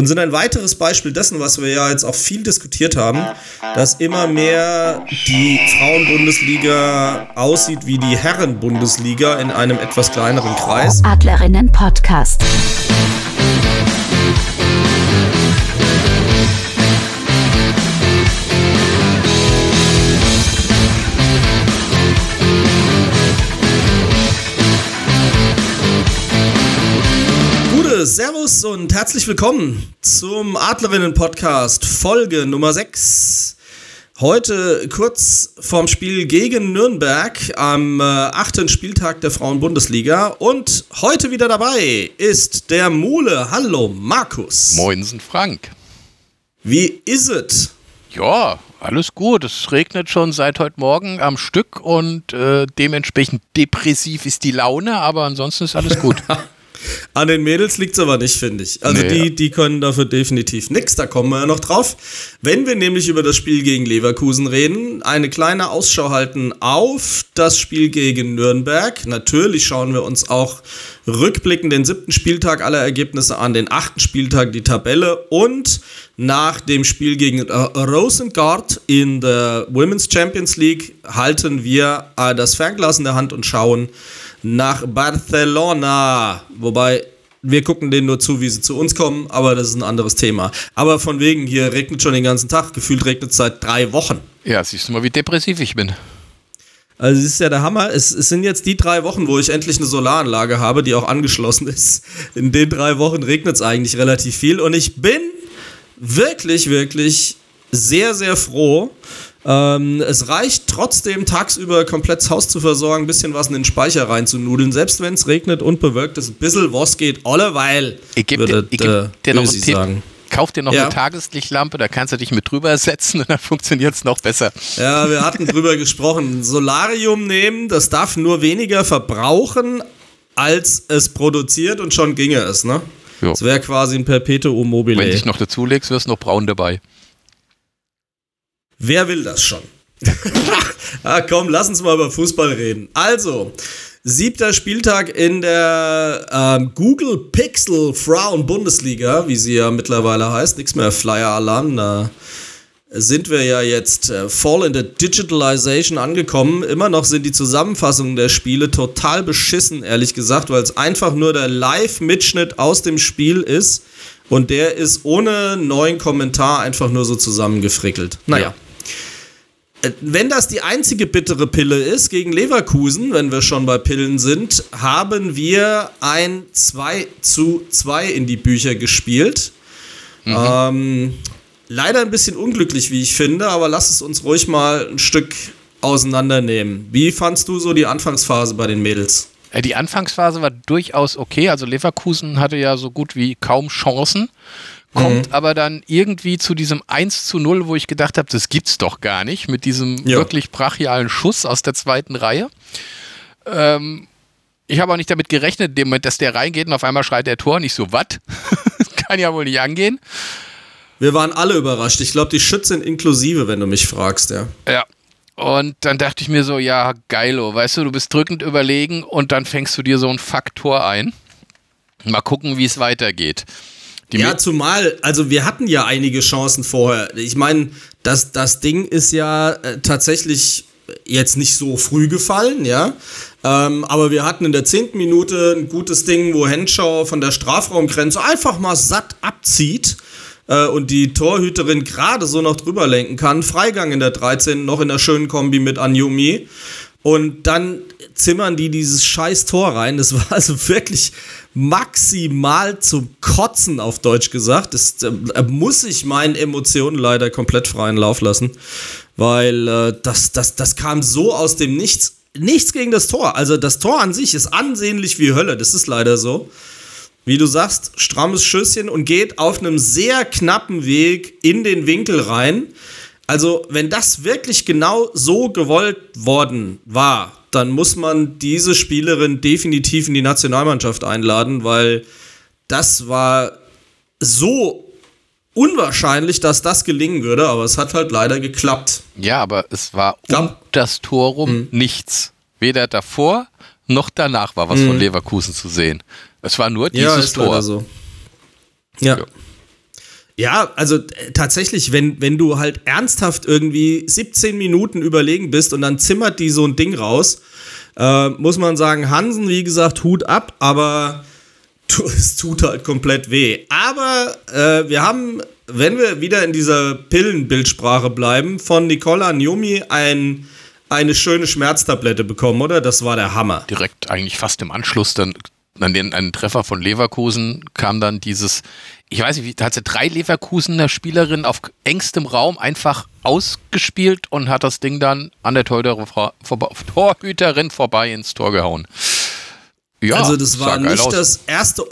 und sind ein weiteres Beispiel dessen, was wir ja jetzt auch viel diskutiert haben, dass immer mehr die Frauenbundesliga aussieht wie die Herrenbundesliga in einem etwas kleineren Kreis. Adlerinnen Podcast. Servus und herzlich willkommen zum Adlerinnen-Podcast, Folge Nummer 6. Heute kurz vorm Spiel gegen Nürnberg am äh, achten Spieltag der Frauen-Bundesliga. Und heute wieder dabei ist der Mule. Hallo, Markus. Moinsen, Frank. Wie ist es? Ja, alles gut. Es regnet schon seit heute Morgen am Stück und äh, dementsprechend depressiv ist die Laune, aber ansonsten ist alles gut. An den Mädels liegt es aber nicht, finde ich. Also nee, die, die können dafür definitiv nichts, da kommen wir ja noch drauf. Wenn wir nämlich über das Spiel gegen Leverkusen reden, eine kleine Ausschau halten auf das Spiel gegen Nürnberg. Natürlich schauen wir uns auch rückblickend den siebten Spieltag aller Ergebnisse an, den achten Spieltag die Tabelle und nach dem Spiel gegen äh, Rosengard in der Women's Champions League halten wir äh, das Fernglas in der Hand und schauen, nach Barcelona. Wobei wir gucken denen nur zu, wie sie zu uns kommen, aber das ist ein anderes Thema. Aber von wegen, hier regnet schon den ganzen Tag. Gefühlt regnet es seit drei Wochen. Ja, siehst du mal, wie depressiv ich bin. Also es ist ja der Hammer. Es, es, sind jetzt die drei Wochen, wo ich endlich eine Solaranlage habe, die auch angeschlossen ist. In den drei Wochen regnet es eigentlich relativ viel. Und ich bin wirklich, wirklich sehr, sehr froh, ähm, es reicht trotzdem tagsüber komplett das Haus zu versorgen, ein bisschen was in den Speicher reinzunudeln, selbst wenn es regnet und bewölkt ist. Ein bisschen was geht alleweil. Ich gebe dir, ich geb dir noch einen Tipp. Sagen. Kauf dir noch ja. eine Tageslichtlampe, da kannst du dich mit drüber setzen und dann funktioniert es noch besser. Ja, wir hatten drüber gesprochen. Solarium nehmen, das darf nur weniger verbrauchen, als es produziert und schon ginge es, ne? Jo. Das wäre quasi ein Perpetuum mobile. Wenn du dich noch dazulegst, wirst du noch braun dabei. Wer will das schon? ah, komm, lass uns mal über Fußball reden. Also, siebter Spieltag in der ähm, Google Pixel Frauen Bundesliga, wie sie ja mittlerweile heißt. Nichts mehr Flyer-Alarm. Da sind wir ja jetzt äh, voll in der Digitalization angekommen. Immer noch sind die Zusammenfassungen der Spiele total beschissen, ehrlich gesagt, weil es einfach nur der Live-Mitschnitt aus dem Spiel ist. Und der ist ohne neuen Kommentar einfach nur so zusammengefrickelt. Naja. Ja. Wenn das die einzige bittere Pille ist gegen Leverkusen, wenn wir schon bei Pillen sind, haben wir ein 2 zu 2 in die Bücher gespielt. Mhm. Ähm, leider ein bisschen unglücklich, wie ich finde, aber lass es uns ruhig mal ein Stück auseinandernehmen. Wie fandst du so die Anfangsphase bei den Mädels? Äh, die Anfangsphase war durchaus okay. Also Leverkusen hatte ja so gut wie kaum Chancen kommt mhm. aber dann irgendwie zu diesem 1 zu 0, wo ich gedacht habe, das gibt's doch gar nicht, mit diesem ja. wirklich brachialen Schuss aus der zweiten Reihe. Ähm, ich habe auch nicht damit gerechnet, dem Moment, dass der reingeht und auf einmal schreit der Tor. Nicht so, was? kann ja wohl nicht angehen. Wir waren alle überrascht. Ich glaube, die Schützen inklusive, wenn du mich fragst, ja. Ja. Und dann dachte ich mir so, ja, geilo, weißt du, du bist drückend überlegen und dann fängst du dir so ein Faktor ein. Mal gucken, wie es weitergeht. Die ja, zumal, also wir hatten ja einige Chancen vorher. Ich meine, das, das Ding ist ja äh, tatsächlich jetzt nicht so früh gefallen, ja. Ähm, aber wir hatten in der zehnten Minute ein gutes Ding, wo Henschau von der Strafraumgrenze einfach mal satt abzieht äh, und die Torhüterin gerade so noch drüber lenken kann. Freigang in der 13. noch in der schönen Kombi mit Anjumi. Und dann zimmern die dieses scheiß Tor rein. Das war also wirklich maximal zum Kotzen auf Deutsch gesagt. Das äh, muss ich meinen Emotionen leider komplett freien Lauf lassen, weil äh, das, das, das kam so aus dem Nichts. Nichts gegen das Tor. Also das Tor an sich ist ansehnlich wie Hölle. Das ist leider so. Wie du sagst, strammes Schüsschen und geht auf einem sehr knappen Weg in den Winkel rein. Also, wenn das wirklich genau so gewollt worden war, dann muss man diese Spielerin definitiv in die Nationalmannschaft einladen, weil das war so unwahrscheinlich, dass das gelingen würde, aber es hat halt leider geklappt. Ja, aber es war um das Tor rum mhm. nichts. Weder davor noch danach war was mhm. von Leverkusen zu sehen. Es war nur dieses ja, Tor. So. Ja. ja. Ja, also äh, tatsächlich, wenn, wenn du halt ernsthaft irgendwie 17 Minuten überlegen bist und dann zimmert die so ein Ding raus, äh, muss man sagen, Hansen, wie gesagt, Hut ab, aber es tut halt komplett weh. Aber äh, wir haben, wenn wir wieder in dieser Pillenbildsprache bleiben, von Nicola Anjomi ein, eine schöne Schmerztablette bekommen, oder? Das war der Hammer. Direkt eigentlich fast im Anschluss dann an den einen Treffer von Leverkusen kam dann dieses, ich weiß nicht, da hat sie drei Leverkusener Spielerinnen auf engstem Raum einfach ausgespielt und hat das Ding dann an der Torhüterin vorbei ins Tor gehauen. Ja, also das war nicht aus. das erste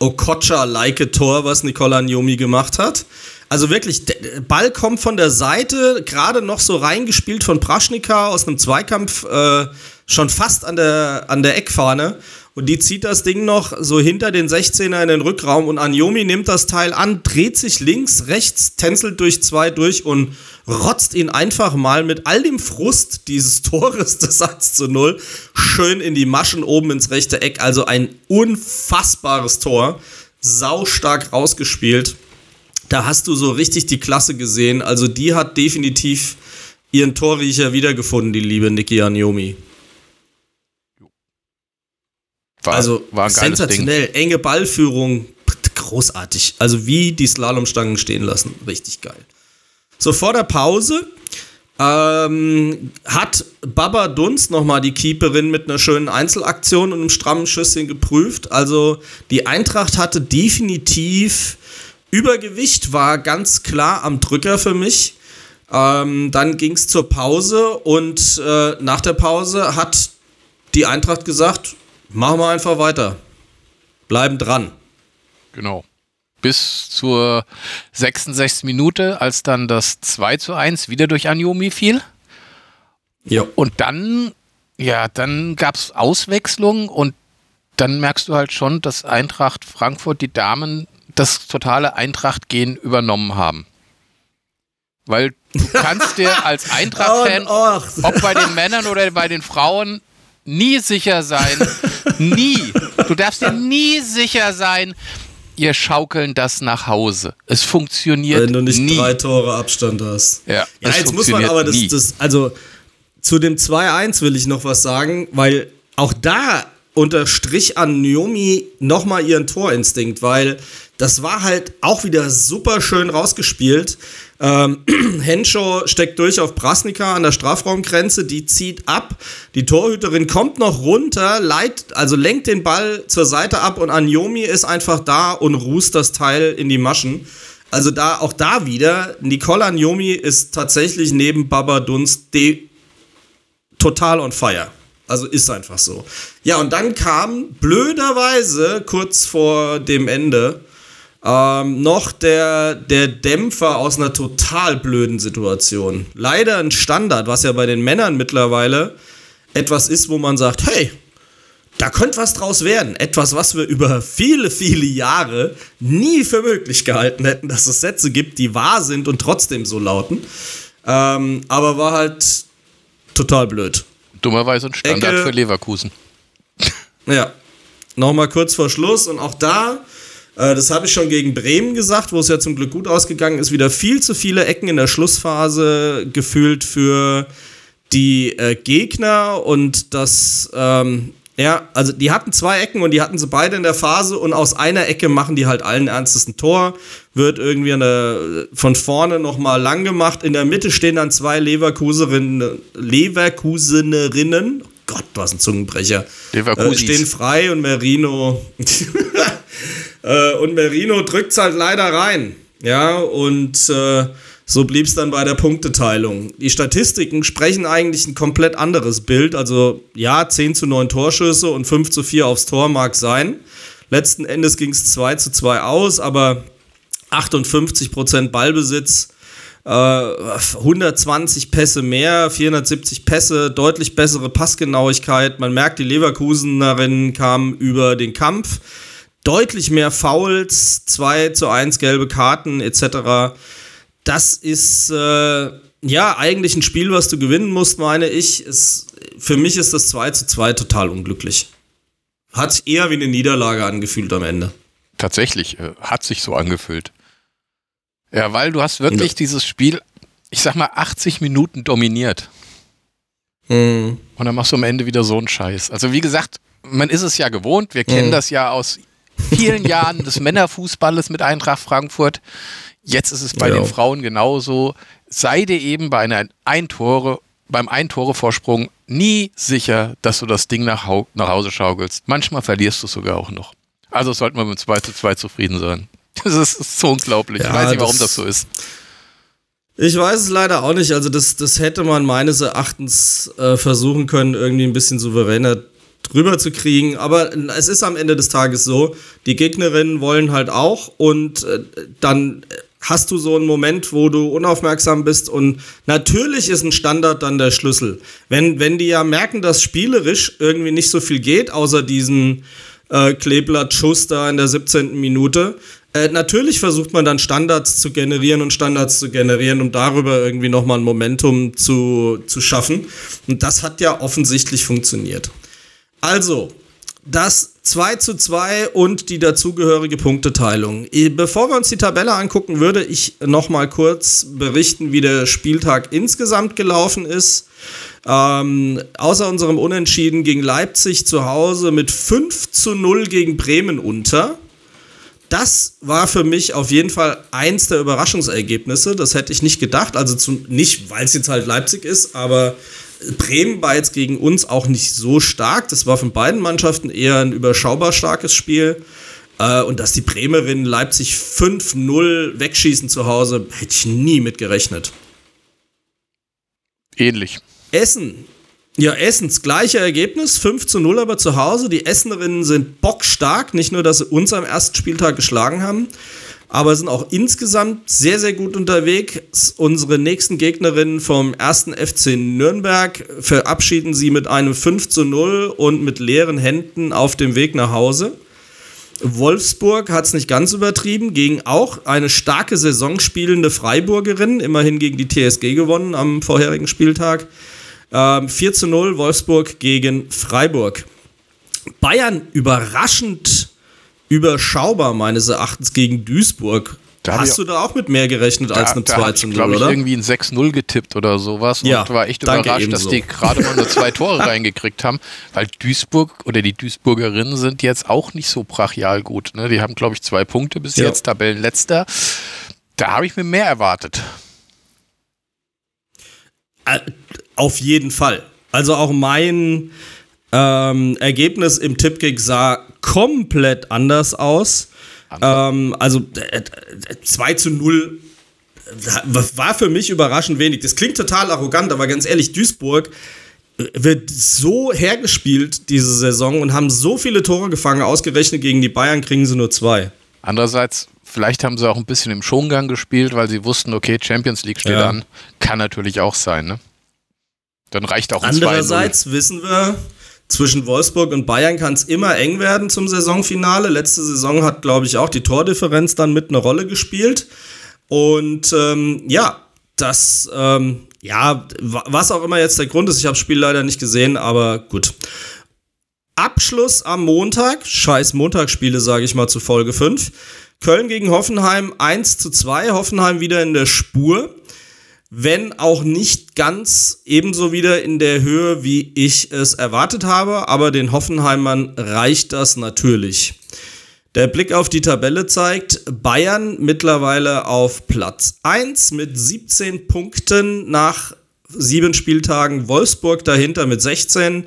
Okocha-like Tor, was Nicola Njomi gemacht hat. Also wirklich, der Ball kommt von der Seite, gerade noch so reingespielt von Praschnika aus einem Zweikampf, äh, schon fast an der, an der Eckfahne. Und die zieht das Ding noch so hinter den 16er in den Rückraum und Anjomi nimmt das Teil an, dreht sich links, rechts, tänzelt durch zwei durch und rotzt ihn einfach mal mit all dem Frust dieses Tores des 1 zu 0 schön in die Maschen oben ins rechte Eck. Also ein unfassbares Tor. Saustark rausgespielt. Da hast du so richtig die Klasse gesehen. Also die hat definitiv ihren Torriecher wiedergefunden, die liebe Niki Anjomi. War, also war sensationell, Ding. enge Ballführung, großartig. Also wie die Slalomstangen stehen lassen, richtig geil. So vor der Pause ähm, hat Baba Dunst nochmal die Keeperin mit einer schönen Einzelaktion und einem strammen Schüsschen geprüft. Also die Eintracht hatte definitiv Übergewicht, war ganz klar am Drücker für mich. Ähm, dann ging es zur Pause und äh, nach der Pause hat die Eintracht gesagt, Machen wir einfach weiter. Bleiben dran. Genau. Bis zur 66. Minute, als dann das 2 zu 1 wieder durch Anjomi fiel. Ja. Und dann, ja, dann gab es Auswechslung und dann merkst du halt schon, dass Eintracht Frankfurt, die Damen, das totale Eintracht-Gehen übernommen haben. Weil du kannst dir als Eintracht-Fan, ob bei den Männern oder bei den Frauen, nie sicher sein, nie, du darfst dir nie sicher sein, ihr schaukeln das nach Hause. Es funktioniert Wenn du nicht nie. drei Tore Abstand hast. Ja, ja jetzt muss man aber das, das, also zu dem 2-1 will ich noch was sagen, weil auch da unterstrich an Naomi nochmal ihren Torinstinkt, weil das war halt auch wieder super schön rausgespielt. Ähm, Henshaw steckt durch auf Prasnika an der Strafraumgrenze, die zieht ab. Die Torhüterin kommt noch runter, leit, also lenkt den Ball zur Seite ab und Anjomi ist einfach da und rußt das Teil in die Maschen. Also da auch da wieder, Nicole Anjomi ist tatsächlich neben Baba Dunst total on fire. Also ist einfach so. Ja, und dann kam blöderweise kurz vor dem Ende ähm, noch der, der Dämpfer aus einer total blöden Situation. Leider ein Standard, was ja bei den Männern mittlerweile etwas ist, wo man sagt, hey, da könnte was draus werden. Etwas, was wir über viele, viele Jahre nie für möglich gehalten hätten, dass es Sätze gibt, die wahr sind und trotzdem so lauten. Ähm, aber war halt total blöd. Dummerweise ein Standard Ecke, für Leverkusen. Ja. Nochmal kurz vor Schluss und auch da das habe ich schon gegen Bremen gesagt, wo es ja zum Glück gut ausgegangen ist. Wieder viel zu viele Ecken in der Schlussphase gefühlt für die äh, Gegner. Und das, ähm, ja, also die hatten zwei Ecken und die hatten sie beide in der Phase. Und aus einer Ecke machen die halt allen Ernstes ein Tor, wird irgendwie eine, von vorne nochmal lang gemacht. In der Mitte stehen dann zwei Leverkusenerinnen, Leverkusenerinnen, oh Gott, du hast einen Zungenbrecher, äh, stehen frei und Merino Äh, und Merino drückt es halt leider rein. Ja, und äh, so blieb es dann bei der Punkteteilung. Die Statistiken sprechen eigentlich ein komplett anderes Bild. Also ja, 10 zu 9 Torschüsse und 5 zu 4 aufs Tor mag sein. Letzten Endes ging es 2 zu 2 aus, aber 58% Ballbesitz, äh, 120 Pässe mehr, 470 Pässe, deutlich bessere Passgenauigkeit. Man merkt, die Leverkusenerinnen kamen über den Kampf deutlich mehr Fouls, 2 zu 1 gelbe Karten etc. Das ist äh, ja eigentlich ein Spiel, was du gewinnen musst, meine ich. Es, für mich ist das 2 zu 2 total unglücklich. Hat sich eher wie eine Niederlage angefühlt am Ende. Tatsächlich, äh, hat sich so angefühlt. Ja, weil du hast wirklich ja. dieses Spiel, ich sag mal, 80 Minuten dominiert. Mhm. Und dann machst du am Ende wieder so einen Scheiß. Also wie gesagt, man ist es ja gewohnt, wir kennen mhm. das ja aus vielen Jahren des Männerfußballes mit Eintracht Frankfurt. Jetzt ist es bei ja. den Frauen genauso. Sei dir eben bei einer Eintore, beim Eintore-Vorsprung nie sicher, dass du das Ding nach, nach Hause schaukelst. Manchmal verlierst du es sogar auch noch. Also sollten wir mit 2 zu 2 zufrieden sein. Das ist so unglaublich. Ja, ich weiß nicht, warum das, das so ist. Ich weiß es leider auch nicht. Also das, das hätte man meines Erachtens äh, versuchen können, irgendwie ein bisschen souveräner drüber zu kriegen. Aber es ist am Ende des Tages so, die Gegnerinnen wollen halt auch und äh, dann hast du so einen Moment, wo du unaufmerksam bist und natürlich ist ein Standard dann der Schlüssel. Wenn, wenn die ja merken, dass spielerisch irgendwie nicht so viel geht, außer diesen äh, Kleeblatt-Schuss da in der 17. Minute, äh, natürlich versucht man dann Standards zu generieren und Standards zu generieren, um darüber irgendwie nochmal ein Momentum zu, zu schaffen. Und das hat ja offensichtlich funktioniert. Also, das 2 zu 2 und die dazugehörige Punkteteilung. Bevor wir uns die Tabelle angucken, würde ich noch mal kurz berichten, wie der Spieltag insgesamt gelaufen ist. Ähm, außer unserem Unentschieden gegen Leipzig zu Hause mit 5 zu 0 gegen Bremen unter. Das war für mich auf jeden Fall eins der Überraschungsergebnisse. Das hätte ich nicht gedacht. Also zum, nicht, weil es jetzt halt Leipzig ist, aber Bremen war jetzt gegen uns auch nicht so stark. Das war von beiden Mannschaften eher ein überschaubar starkes Spiel. Äh, und dass die Bremerinnen Leipzig 5-0 wegschießen zu Hause, hätte ich nie mit gerechnet. Ähnlich. Essen. Ja, Essens gleiche Ergebnis, 5 zu 0 aber zu Hause. Die Essenerinnen sind bockstark, nicht nur, dass sie uns am ersten Spieltag geschlagen haben, aber sind auch insgesamt sehr, sehr gut unterwegs. Unsere nächsten Gegnerinnen vom ersten FC Nürnberg verabschieden sie mit einem 5 zu 0 und mit leeren Händen auf dem Weg nach Hause. Wolfsburg hat es nicht ganz übertrieben, gegen auch eine starke Saison spielende Freiburgerin, immerhin gegen die TSG gewonnen am vorherigen Spieltag. Ähm, 4 zu 0 Wolfsburg gegen Freiburg. Bayern überraschend überschaubar meines Erachtens gegen Duisburg. Da Hast du da auch mit mehr gerechnet da, als einem 2 zu 0, oder? Ich habe irgendwie ein 6-0 getippt oder sowas ja, und war echt überrascht, dass die gerade mal nur zwei Tore reingekriegt haben, weil Duisburg oder die Duisburgerinnen sind jetzt auch nicht so brachial gut. Ne? Die haben, glaube ich, zwei Punkte bis ja. jetzt, Tabellenletzter. Da habe ich mir mehr erwartet. Äh, auf jeden Fall. Also auch mein ähm, Ergebnis im Tippkick sah komplett anders aus. Ähm, also äh, 2 zu 0 war für mich überraschend wenig. Das klingt total arrogant, aber ganz ehrlich, Duisburg äh, wird so hergespielt diese Saison und haben so viele Tore gefangen. Ausgerechnet gegen die Bayern kriegen sie nur zwei. Andererseits, vielleicht haben sie auch ein bisschen im Schongang gespielt, weil sie wussten, okay, Champions League steht ja. an. Kann natürlich auch sein, ne? Dann reicht auch ein Andererseits wissen wir, zwischen Wolfsburg und Bayern kann es immer eng werden zum Saisonfinale. Letzte Saison hat, glaube ich, auch die Tordifferenz dann mit eine Rolle gespielt. Und ähm, ja, das, ähm, ja, was auch immer jetzt der Grund ist, ich habe das Spiel leider nicht gesehen, aber gut. Abschluss am Montag, scheiß Montagsspiele, sage ich mal, zu Folge 5. Köln gegen Hoffenheim 1 zu 2, Hoffenheim wieder in der Spur wenn auch nicht ganz ebenso wieder in der Höhe, wie ich es erwartet habe, aber den Hoffenheimern reicht das natürlich. Der Blick auf die Tabelle zeigt Bayern mittlerweile auf Platz 1 mit 17 Punkten nach sieben Spieltagen, Wolfsburg dahinter mit 16.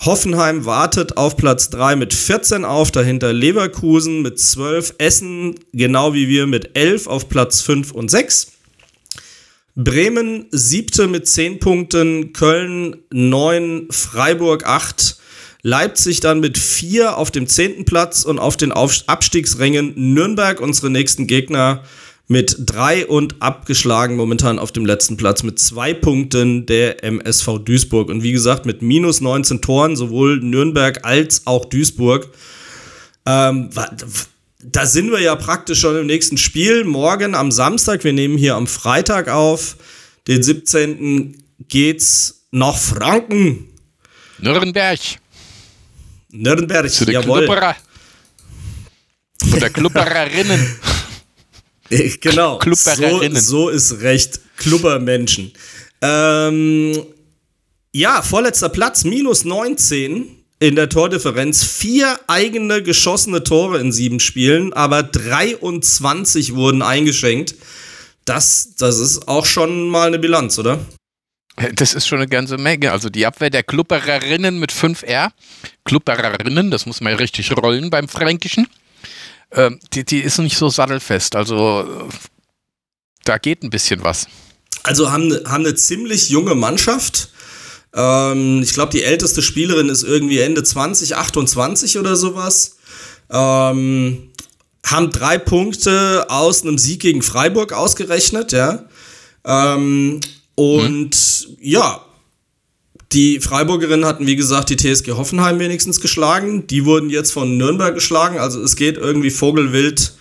Hoffenheim wartet auf Platz 3 mit 14 auf, dahinter Leverkusen mit 12, Essen genau wie wir mit 11 auf Platz 5 und 6. Bremen siebte mit zehn Punkten, Köln neun, Freiburg acht, Leipzig dann mit vier auf dem zehnten Platz und auf den Abstiegsrängen Nürnberg, unsere nächsten Gegner, mit drei und abgeschlagen momentan auf dem letzten Platz mit zwei Punkten der MSV Duisburg. Und wie gesagt, mit minus 19 Toren, sowohl Nürnberg als auch Duisburg. Ähm, da sind wir ja praktisch schon im nächsten Spiel. Morgen am Samstag, wir nehmen hier am Freitag auf, den 17. geht's nach Franken. Nürnberg. Nürnberg, Zu den jawohl. Klubberer. Von der Klubbererinnen. genau. So, so ist recht. Klubbermenschen. Ähm, ja, vorletzter Platz, minus 19 in der Tordifferenz. Vier eigene geschossene Tore in sieben Spielen, aber 23 wurden eingeschenkt. Das, das ist auch schon mal eine Bilanz, oder? Das ist schon eine ganze Menge. Also die Abwehr der Klubbererinnen mit 5R. Klubbererinnen, das muss man ja richtig rollen beim Fränkischen. Ähm, die, die ist nicht so sattelfest. Also da geht ein bisschen was. Also haben, haben eine ziemlich junge Mannschaft. Ähm, ich glaube, die älteste Spielerin ist irgendwie Ende 20, 28 oder sowas. Ähm, haben drei Punkte aus einem Sieg gegen Freiburg ausgerechnet, ja. Ähm, und hm. ja, die Freiburgerinnen hatten, wie gesagt, die TSG Hoffenheim wenigstens geschlagen. Die wurden jetzt von Nürnberg geschlagen. Also es geht irgendwie vogelwild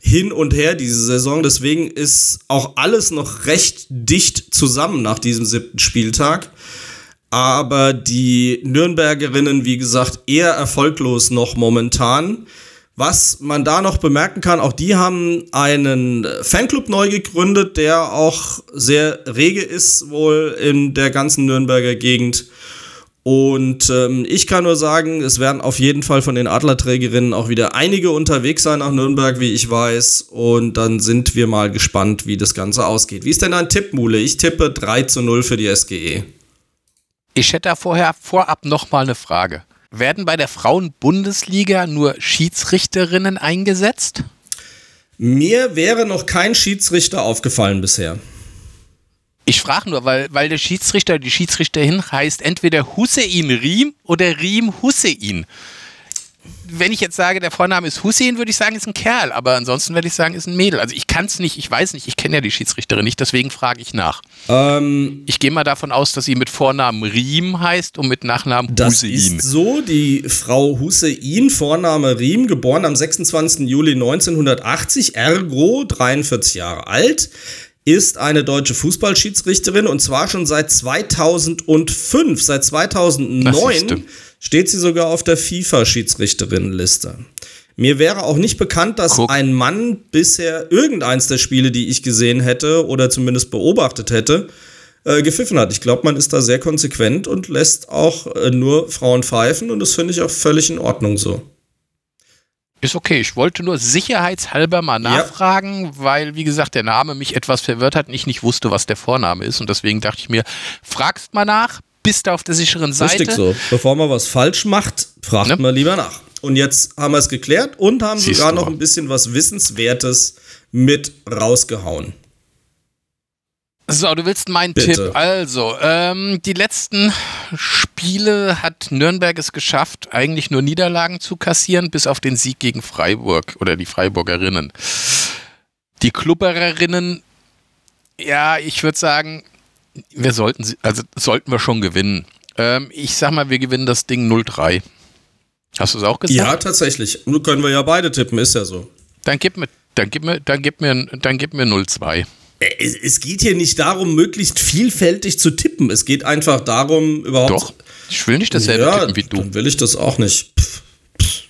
hin und her diese Saison. Deswegen ist auch alles noch recht dicht zusammen nach diesem siebten Spieltag. Aber die Nürnbergerinnen, wie gesagt, eher erfolglos noch momentan. Was man da noch bemerken kann, auch die haben einen Fanclub neu gegründet, der auch sehr rege ist, wohl in der ganzen Nürnberger Gegend. Und ähm, ich kann nur sagen, es werden auf jeden Fall von den Adlerträgerinnen auch wieder einige unterwegs sein nach Nürnberg, wie ich weiß. Und dann sind wir mal gespannt, wie das Ganze ausgeht. Wie ist denn dein Tipp, Mule? Ich tippe 3 zu 0 für die SGE. Ich hätte da vorher vorab noch mal eine Frage. Werden bei der Frauen-Bundesliga nur Schiedsrichterinnen eingesetzt? Mir wäre noch kein Schiedsrichter aufgefallen bisher. Ich frage nur, weil, weil der Schiedsrichter, die Schiedsrichterin heißt entweder Hussein Riem oder Riem Hussein wenn ich jetzt sage, der Vorname ist Hussein, würde ich sagen, ist ein Kerl, aber ansonsten würde ich sagen, ist ein Mädel. Also ich kann es nicht, ich weiß nicht, ich kenne ja die Schiedsrichterin nicht, deswegen frage ich nach. Ähm, ich gehe mal davon aus, dass sie mit Vornamen Riem heißt und mit Nachnamen das Hussein. Das ist so, die Frau Hussein, Vorname Riem, geboren am 26. Juli 1980, ergo 43 Jahre alt ist eine deutsche Fußballschiedsrichterin und zwar schon seit 2005. Seit 2009 steht sie sogar auf der FIFA-Schiedsrichterinnenliste. Mir wäre auch nicht bekannt, dass Guck. ein Mann bisher irgendeins der Spiele, die ich gesehen hätte oder zumindest beobachtet hätte, äh, gepfiffen hat. Ich glaube, man ist da sehr konsequent und lässt auch äh, nur Frauen pfeifen und das finde ich auch völlig in Ordnung so. Ist okay. Ich wollte nur sicherheitshalber mal nachfragen, ja. weil, wie gesagt, der Name mich etwas verwirrt hat und ich nicht wusste, was der Vorname ist. Und deswegen dachte ich mir, fragst mal nach, bist du auf der sicheren Seite. Richtig so. Bevor man was falsch macht, fragt ne? man lieber nach. Und jetzt haben wir es geklärt und haben Siehst sogar noch ein bisschen was Wissenswertes mit rausgehauen. So, du willst meinen Bitte. Tipp. Also, ähm, die letzten Spiele hat Nürnberg es geschafft, eigentlich nur Niederlagen zu kassieren, bis auf den Sieg gegen Freiburg oder die Freiburgerinnen. Die Klubbererinnen, ja, ich würde sagen, wir sollten, also sollten wir schon gewinnen. Ähm, ich sag mal, wir gewinnen das Ding 0-3. Hast du es auch gesagt? Ja, tatsächlich. Nur können wir ja beide tippen, ist ja so. Dann gib mir, dann gib mir, dann gib mir, dann gib mir 0-2. Es, es geht hier nicht darum, möglichst vielfältig zu tippen. Es geht einfach darum, überhaupt. Doch, ich will nicht dasselbe ja, tippen wie du. Dann will ich das auch nicht. Pff, pff.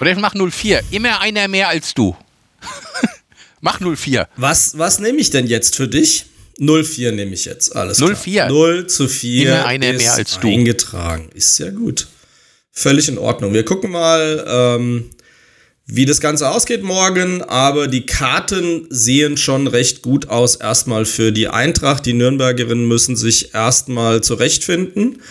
Oder ich mach 0-4. Immer einer mehr als du. mach 0-4. Was, was nehme ich denn jetzt für dich? 0-4 nehme ich jetzt. Alles 0-4. 0 zu 4. Immer einer mehr als du. Eingetragen. Ist ja gut. Völlig in Ordnung. Wir gucken mal, ähm, wie das Ganze ausgeht morgen, aber die Karten sehen schon recht gut aus. Erstmal für die Eintracht. Die Nürnbergerinnen müssen sich erstmal zurechtfinden.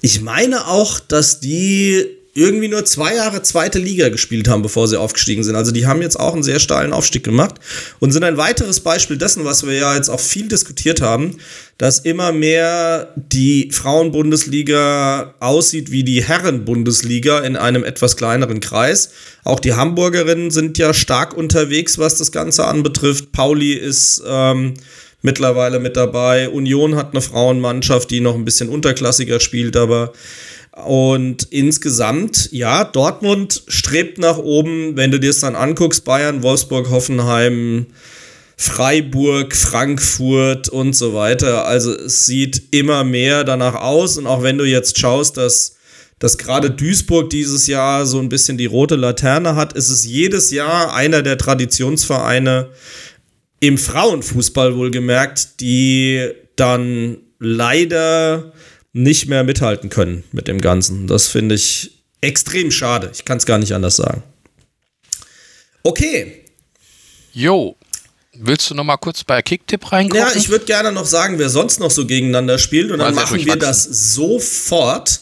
Ich meine auch, dass die irgendwie nur zwei Jahre zweite Liga gespielt haben, bevor sie aufgestiegen sind. Also die haben jetzt auch einen sehr steilen Aufstieg gemacht und sind ein weiteres Beispiel dessen, was wir ja jetzt auch viel diskutiert haben, dass immer mehr die Frauenbundesliga aussieht wie die Herrenbundesliga in einem etwas kleineren Kreis. Auch die Hamburgerinnen sind ja stark unterwegs, was das Ganze anbetrifft. Pauli ist ähm, mittlerweile mit dabei. Union hat eine Frauenmannschaft, die noch ein bisschen unterklassiger spielt, aber und insgesamt, ja, Dortmund strebt nach oben, wenn du dir es dann anguckst, Bayern, Wolfsburg, Hoffenheim, Freiburg, Frankfurt und so weiter. Also es sieht immer mehr danach aus. Und auch wenn du jetzt schaust, dass, dass gerade Duisburg dieses Jahr so ein bisschen die rote Laterne hat, ist es jedes Jahr einer der Traditionsvereine, im Frauenfußball wohlgemerkt, die dann leider nicht mehr mithalten können mit dem Ganzen. Das finde ich extrem schade. Ich kann es gar nicht anders sagen. Okay. Jo. Willst du noch mal kurz bei Kicktipp reingucken? Ja, ich würde gerne noch sagen, wer sonst noch so gegeneinander spielt und dann machen wir das sofort.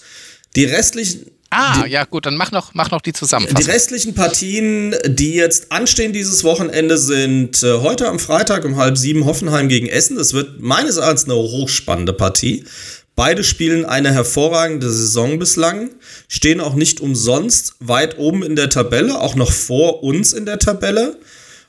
Die restlichen Ah, die, ja, gut, dann mach noch, mach noch die Zusammenfassung. Die restlichen Partien, die jetzt anstehen dieses Wochenende, sind äh, heute am Freitag um halb sieben Hoffenheim gegen Essen. Das wird meines Erachtens eine hochspannende Partie. Beide spielen eine hervorragende Saison bislang, stehen auch nicht umsonst weit oben in der Tabelle, auch noch vor uns in der Tabelle.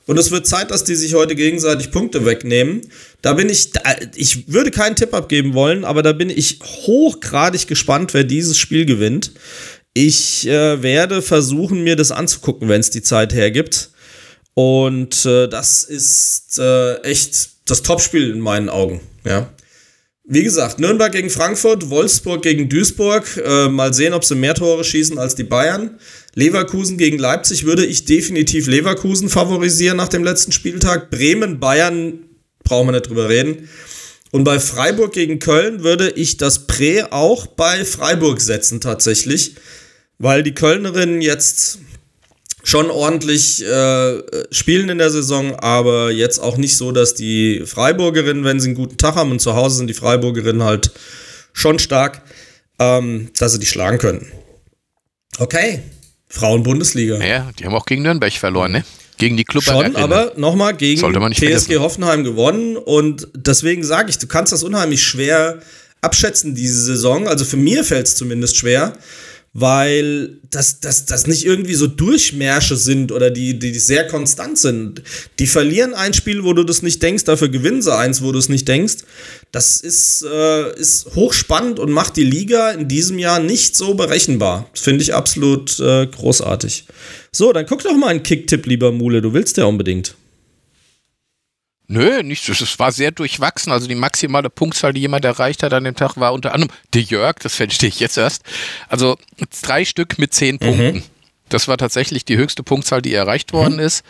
Und es wird Zeit, dass die sich heute gegenseitig Punkte wegnehmen. Da bin ich, ich würde keinen Tipp abgeben wollen, aber da bin ich hochgradig gespannt, wer dieses Spiel gewinnt. Ich äh, werde versuchen, mir das anzugucken, wenn es die Zeit hergibt. Und äh, das ist äh, echt das Topspiel in meinen Augen. Ja. Wie gesagt, Nürnberg gegen Frankfurt, Wolfsburg gegen Duisburg. Äh, mal sehen, ob sie mehr Tore schießen als die Bayern. Leverkusen gegen Leipzig würde ich definitiv Leverkusen favorisieren nach dem letzten Spieltag. Bremen, Bayern, brauchen wir nicht drüber reden. Und bei Freiburg gegen Köln würde ich das Prä auch bei Freiburg setzen tatsächlich, weil die Kölnerinnen jetzt schon ordentlich äh, spielen in der Saison, aber jetzt auch nicht so, dass die Freiburgerinnen, wenn sie einen guten Tag haben und zu Hause sind die Freiburgerinnen halt schon stark, ähm, dass sie die schlagen können. Okay, Frauen-Bundesliga. Ja, die haben auch gegen Nürnberg verloren, ne? Gegen die Club Schon, aber nochmal gegen PSG vergessen. Hoffenheim gewonnen und deswegen sage ich, du kannst das unheimlich schwer abschätzen diese Saison. Also für mir fällt es zumindest schwer weil das, das, das nicht irgendwie so Durchmärsche sind oder die, die sehr konstant sind. Die verlieren ein Spiel, wo du das nicht denkst, dafür gewinnen sie eins, wo du es nicht denkst. Das ist, äh, ist hochspannend und macht die Liga in diesem Jahr nicht so berechenbar. Das finde ich absolut äh, großartig. So, dann guck doch mal einen Kicktipp, lieber Mule. Du willst ja unbedingt. Nö, nicht. Es war sehr durchwachsen. Also die maximale Punktzahl, die jemand erreicht hat an dem Tag, war unter anderem der Jörg, das verstehe ich jetzt erst. Also drei Stück mit zehn mhm. Punkten. Das war tatsächlich die höchste Punktzahl, die erreicht worden mhm. ist.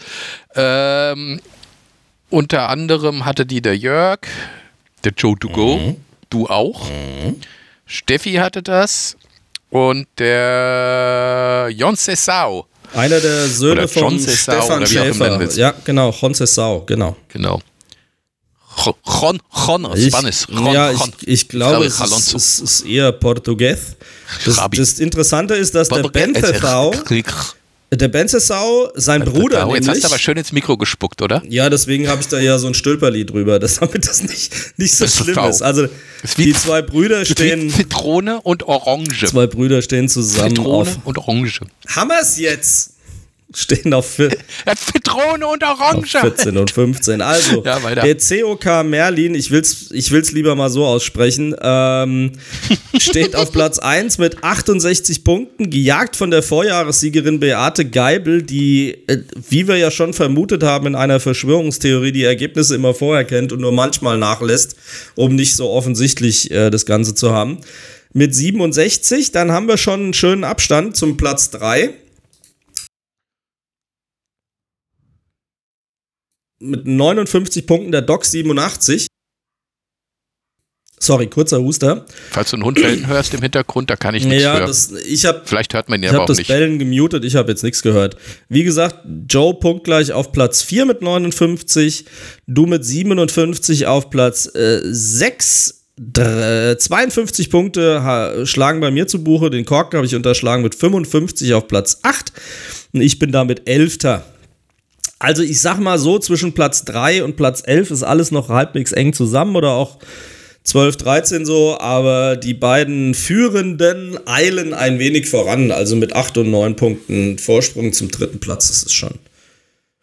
Ähm, unter anderem hatte die der Jörg, der Joe to go, mhm. du auch. Mhm. Steffi hatte das und der Jon Cesau einer der Söhne oder von Stefan Schäfer. Ja, genau, Jon Cesau, genau. Genau. Jon, Jon, Spanisch. Jon, ja, ich, ich glaube, es ist, es ist, eher Portugies. Das, das Interessante ist, dass der Ben Cesau der Benzesau, sein Bruder. Oh, jetzt hast du aber schön ins Mikro gespuckt, oder? Ja, deswegen habe ich da ja so ein Stülperli drüber, dass damit das nicht, nicht so schlimm ist. Also die zwei Brüder stehen. Zitrone und Orange. Zwei Brüder stehen zusammen Zitrone auf. und Orange. Es jetzt? Stehen auf Zitrone und Orange. 14 und 15. Also, ja, der COK Merlin, ich will es ich will's lieber mal so aussprechen, ähm, steht auf Platz 1 mit 68 Punkten, gejagt von der Vorjahressiegerin Beate Geibel, die, äh, wie wir ja schon vermutet haben, in einer Verschwörungstheorie die Ergebnisse immer vorher kennt und nur manchmal nachlässt, um nicht so offensichtlich äh, das Ganze zu haben. Mit 67, dann haben wir schon einen schönen Abstand zum Platz 3 mit 59 Punkten der Doc 87. Sorry, kurzer Huster. Falls du einen Hund bellen hörst im Hintergrund, da kann ich nichts ja, hören. Das, ich hab, Vielleicht hört man ihn aber auch nicht. Ich habe das Bellen gemutet, ich habe jetzt nichts gehört. Wie gesagt, Joe punktgleich auf Platz 4 mit 59, du mit 57 auf Platz äh, 6. 52 Punkte schlagen bei mir zu Buche. Den Korken habe ich unterschlagen mit 55 auf Platz 8. Und ich bin damit Elfter. Also ich sag mal so, zwischen Platz 3 und Platz 11 ist alles noch halbwegs eng zusammen oder auch 12, 13 so, aber die beiden Führenden eilen ein wenig voran, also mit 8 und 9 Punkten Vorsprung zum dritten Platz, das ist schon,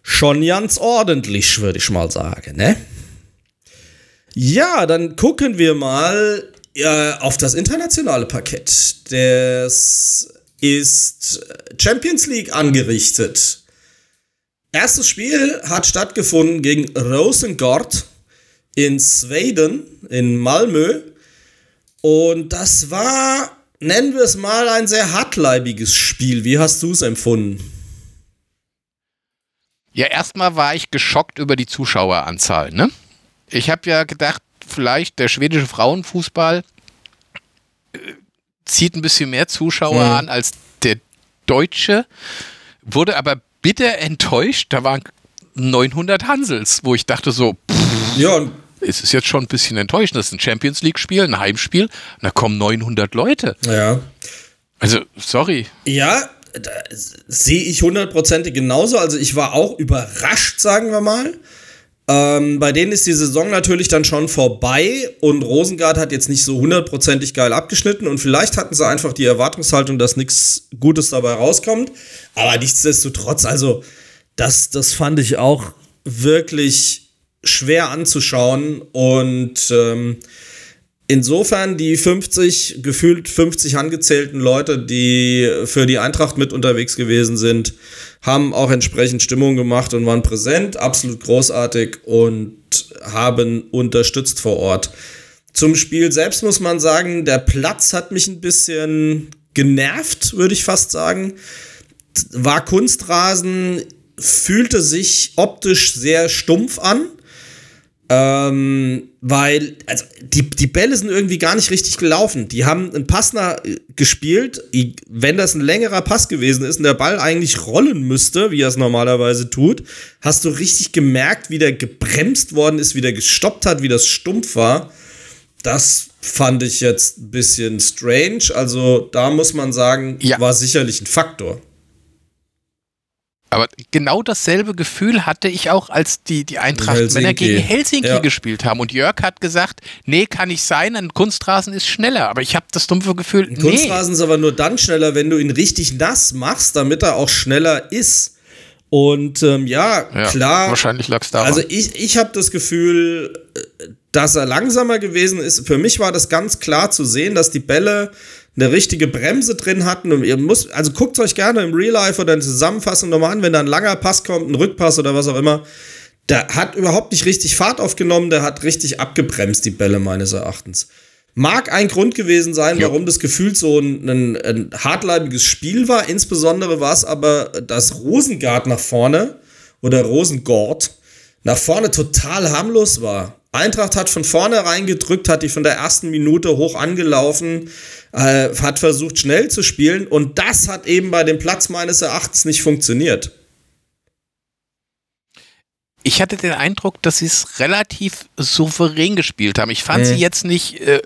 schon ganz ordentlich, würde ich mal sagen, ne? Ja, dann gucken wir mal ja, auf das internationale Parkett. Das ist Champions League angerichtet. Erstes Spiel hat stattgefunden gegen Rosengård in Schweden, in Malmö. Und das war, nennen wir es mal, ein sehr hartleibiges Spiel. Wie hast du es empfunden? Ja, erstmal war ich geschockt über die Zuschaueranzahl. Ne? Ich habe ja gedacht, vielleicht der schwedische Frauenfußball äh, zieht ein bisschen mehr Zuschauer mhm. an als der deutsche, wurde aber bitter enttäuscht. Da waren 900 Hansels, wo ich dachte so, pff, ja, es ist jetzt schon ein bisschen enttäuschend. Das ist ein Champions League-Spiel, ein Heimspiel, da kommen 900 Leute. Ja. Also, sorry. Ja, sehe ich hundertprozentig genauso. Also ich war auch überrascht, sagen wir mal. Ähm, bei denen ist die Saison natürlich dann schon vorbei und Rosengard hat jetzt nicht so hundertprozentig geil abgeschnitten und vielleicht hatten sie einfach die Erwartungshaltung, dass nichts Gutes dabei rauskommt. Aber nichtsdestotrotz, also das, das fand ich auch wirklich schwer anzuschauen und ähm, insofern die 50, gefühlt 50 angezählten Leute, die für die Eintracht mit unterwegs gewesen sind, haben auch entsprechend Stimmung gemacht und waren präsent, absolut großartig und haben unterstützt vor Ort. Zum Spiel selbst muss man sagen, der Platz hat mich ein bisschen genervt, würde ich fast sagen. War Kunstrasen, fühlte sich optisch sehr stumpf an. Ähm, weil, also die, die Bälle sind irgendwie gar nicht richtig gelaufen. Die haben einen Passner äh, gespielt. Wenn das ein längerer Pass gewesen ist und der Ball eigentlich rollen müsste, wie er es normalerweise tut, hast du richtig gemerkt, wie der gebremst worden ist, wie der gestoppt hat, wie das stumpf war. Das fand ich jetzt ein bisschen strange. Also da muss man sagen, ja. war sicherlich ein Faktor. Aber genau dasselbe Gefühl hatte ich auch, als die, die Eintracht Helsinki. Männer gegen Helsinki ja. gespielt haben. Und Jörg hat gesagt, nee, kann nicht sein, ein Kunstrasen ist schneller. Aber ich habe das dumpfe Gefühl, ein nee. Kunstrasen ist aber nur dann schneller, wenn du ihn richtig nass machst, damit er auch schneller ist. Und ähm, ja, ja, klar. Wahrscheinlich lag es daran. Also ich, ich habe das Gefühl, äh, dass er langsamer gewesen ist. Für mich war das ganz klar zu sehen, dass die Bälle eine richtige Bremse drin hatten. Und ihr müsst, also guckt euch gerne im Real Life oder in Zusammenfassung nochmal an, wenn da ein langer Pass kommt, ein Rückpass oder was auch immer. Der hat überhaupt nicht richtig Fahrt aufgenommen, der hat richtig abgebremst, die Bälle meines Erachtens. Mag ein Grund gewesen sein, ja. warum das gefühlt so ein, ein, ein hartleibiges Spiel war. Insbesondere war es aber, dass Rosengard nach vorne oder Rosengord nach vorne total harmlos war. Eintracht hat von vorne reingedrückt, hat die von der ersten Minute hoch angelaufen, äh, hat versucht schnell zu spielen und das hat eben bei dem Platz meines Erachtens nicht funktioniert. Ich hatte den Eindruck, dass sie es relativ souverän gespielt haben. Ich fand mhm. sie jetzt nicht äh,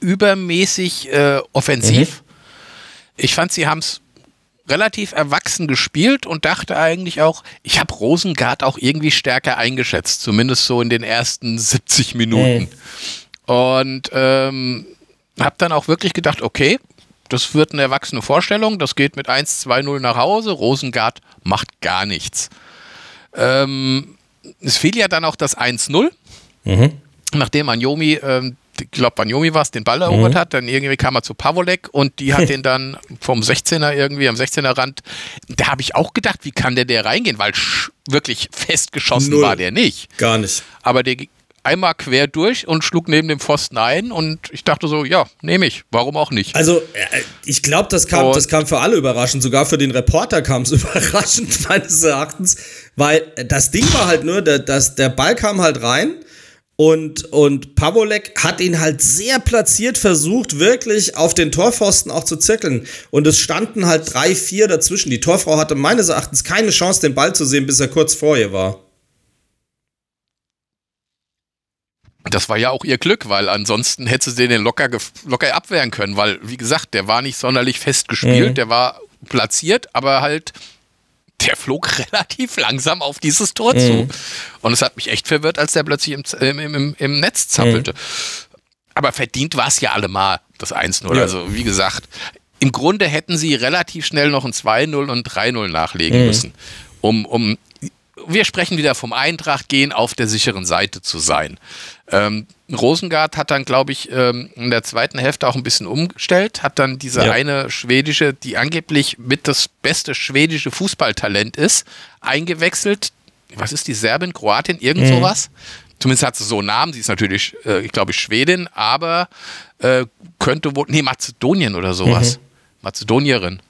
übermäßig äh, offensiv. Mhm. Ich fand, sie haben es relativ erwachsen gespielt und dachte eigentlich auch, ich habe Rosengard auch irgendwie stärker eingeschätzt, zumindest so in den ersten 70 Minuten. Mhm. Und ähm, habe dann auch wirklich gedacht, okay, das wird eine erwachsene Vorstellung, das geht mit 1-2-0 nach Hause, Rosengard macht gar nichts. Ähm, es fiel ja dann auch das 1-0, mhm. nachdem Anjomi, ähm, ich glaube Anjomi war es, den Ball erobert mhm. hat, dann irgendwie kam er zu Pavolek und die hat den dann vom 16er irgendwie, am 16er Rand, da habe ich auch gedacht, wie kann der der reingehen, weil wirklich festgeschossen Null. war der nicht. Gar nicht. Aber der einmal quer durch und schlug neben dem Pfosten ein und ich dachte so, ja, nehme ich, warum auch nicht. Also äh, ich glaube, das kam, das kam für alle überraschend, sogar für den Reporter kam es überraschend meines Erachtens, weil das Ding war halt nur, dass der Ball kam halt rein und, und Pavolek hat ihn halt sehr platziert versucht, wirklich auf den Torpfosten auch zu zirkeln. Und es standen halt drei, vier dazwischen. Die Torfrau hatte meines Erachtens keine Chance, den Ball zu sehen, bis er kurz vor ihr war. Das war ja auch ihr Glück, weil ansonsten hätte sie den locker, locker abwehren können, weil, wie gesagt, der war nicht sonderlich fest gespielt, mhm. der war platziert, aber halt, der flog relativ langsam auf dieses Tor mhm. zu. Und es hat mich echt verwirrt, als der plötzlich im, im, im, im Netz zappelte. Mhm. Aber verdient war es ja allemal, das 1-0. Ja. Also, wie gesagt, im Grunde hätten sie relativ schnell noch ein 2-0 und 3-0 nachlegen mhm. müssen, um, um wir sprechen wieder vom Eintracht gehen, auf der sicheren Seite zu sein. Ähm, Rosengard hat dann, glaube ich, ähm, in der zweiten Hälfte auch ein bisschen umgestellt, hat dann diese ja. eine schwedische, die angeblich mit das beste schwedische Fußballtalent ist, eingewechselt. Was ist die Serbin, Kroatin, irgend mhm. sowas? Zumindest hat sie so einen Namen, sie ist natürlich, äh, ich glaube, Schwedin, aber äh, könnte wohl, nee, Mazedonien oder sowas. Mhm. Mazedonierin.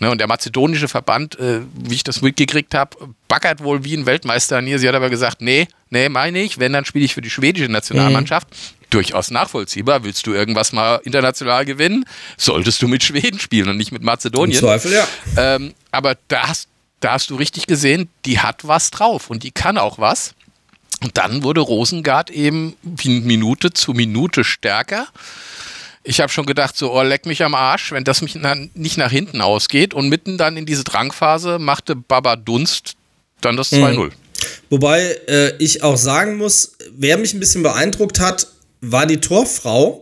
Ne, und der mazedonische Verband, äh, wie ich das mitgekriegt habe, backert wohl wie ein Weltmeister an ihr. Sie hat aber gesagt, nee, nee, meine ich, wenn, dann spiele ich für die schwedische Nationalmannschaft. Mhm. Durchaus nachvollziehbar. Willst du irgendwas mal international gewinnen, solltest du mit Schweden spielen und nicht mit Mazedonien. Im Zweifel, ja. Ähm, aber da hast, da hast du richtig gesehen, die hat was drauf und die kann auch was. Und dann wurde Rosengard eben Minute zu Minute stärker ich habe schon gedacht, so, oh, leck mich am Arsch, wenn das mich na, nicht nach hinten ausgeht. Und mitten dann in diese Drangphase machte Baba Dunst dann das 2-0. Mhm. Wobei äh, ich auch sagen muss, wer mich ein bisschen beeindruckt hat, war die Torfrau.